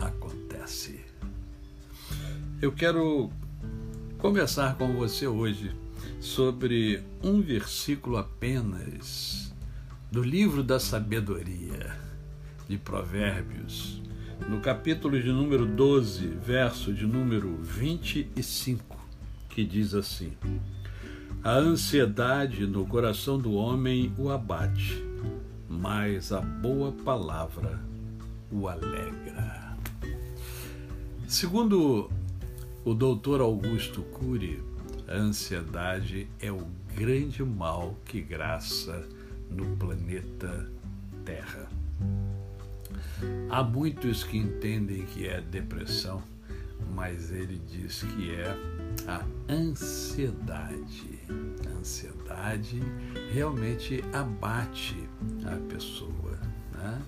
acontece. Eu quero conversar com você hoje sobre um versículo apenas do livro da sabedoria de Provérbios, no capítulo de número 12, verso de número 25, que diz assim: A ansiedade no coração do homem o abate, mas a boa palavra o alegra. Segundo o doutor Augusto Cury, a ansiedade é o grande mal que graça no planeta Terra. Há muitos que entendem que é depressão, mas ele diz que é a ansiedade. A ansiedade realmente abate a pessoa. Né?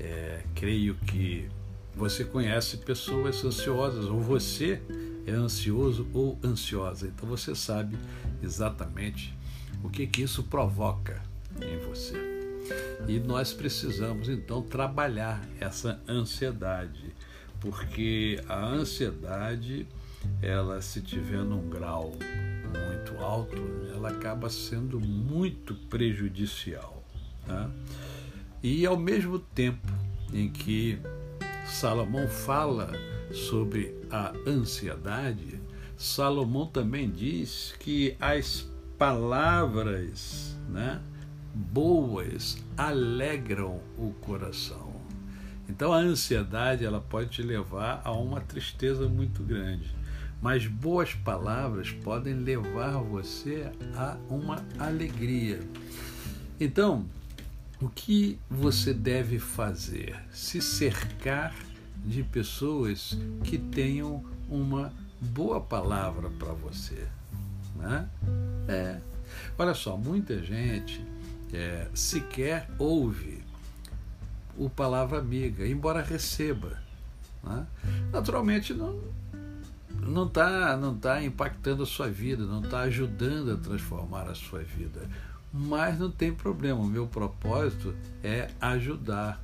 É, creio que você conhece pessoas ansiosas, ou você é ansioso ou ansiosa. Então você sabe exatamente o que, que isso provoca em você. E nós precisamos então trabalhar essa ansiedade, porque a ansiedade, ela se tiver num grau muito alto, ela acaba sendo muito prejudicial. Tá? E ao mesmo tempo em que Salomão fala sobre a ansiedade, Salomão também diz que as palavras né, boas alegram o coração. Então a ansiedade ela pode te levar a uma tristeza muito grande, mas boas palavras podem levar você a uma alegria. Então, o que você deve fazer? Se cercar de pessoas que tenham uma boa palavra para você. Né? É. Olha só, muita gente é, sequer ouve o palavra amiga, embora receba. Né? Naturalmente não não está não tá impactando a sua vida, não está ajudando a transformar a sua vida mas não tem problema. O meu propósito é ajudar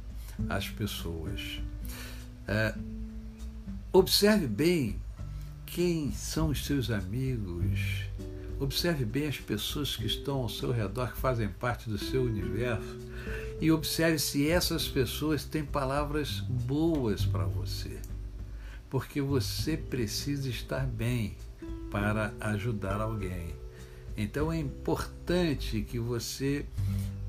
as pessoas. É, observe bem quem são os seus amigos. Observe bem as pessoas que estão ao seu redor, que fazem parte do seu universo. E observe se essas pessoas têm palavras boas para você. Porque você precisa estar bem para ajudar alguém. Então é importante que você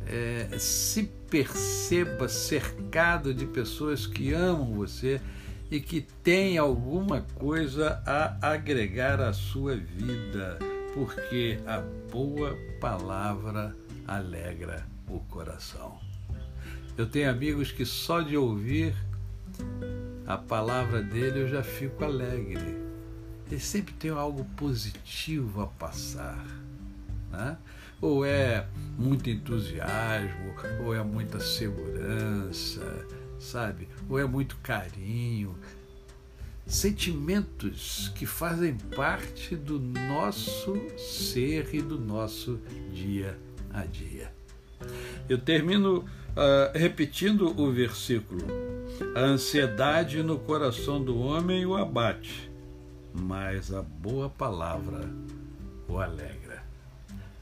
é, se perceba cercado de pessoas que amam você e que têm alguma coisa a agregar à sua vida, porque a boa palavra alegra o coração. Eu tenho amigos que só de ouvir a palavra dele eu já fico alegre. Ele sempre tem algo positivo a passar né? Ou é muito entusiasmo, ou é muita segurança, sabe? Ou é muito carinho. Sentimentos que fazem parte do nosso ser e do nosso dia a dia. Eu termino uh, repetindo o versículo: A ansiedade no coração do homem o abate, mas a boa palavra o alegra.